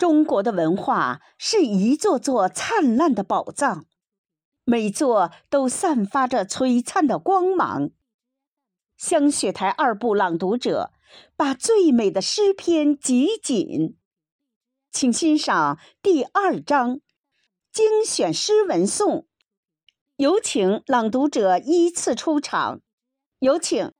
中国的文化是一座座灿烂的宝藏，每座都散发着璀璨的光芒。香雪台二部朗读者把最美的诗篇集锦，请欣赏第二章精选诗文颂，有请朗读者依次出场，有请。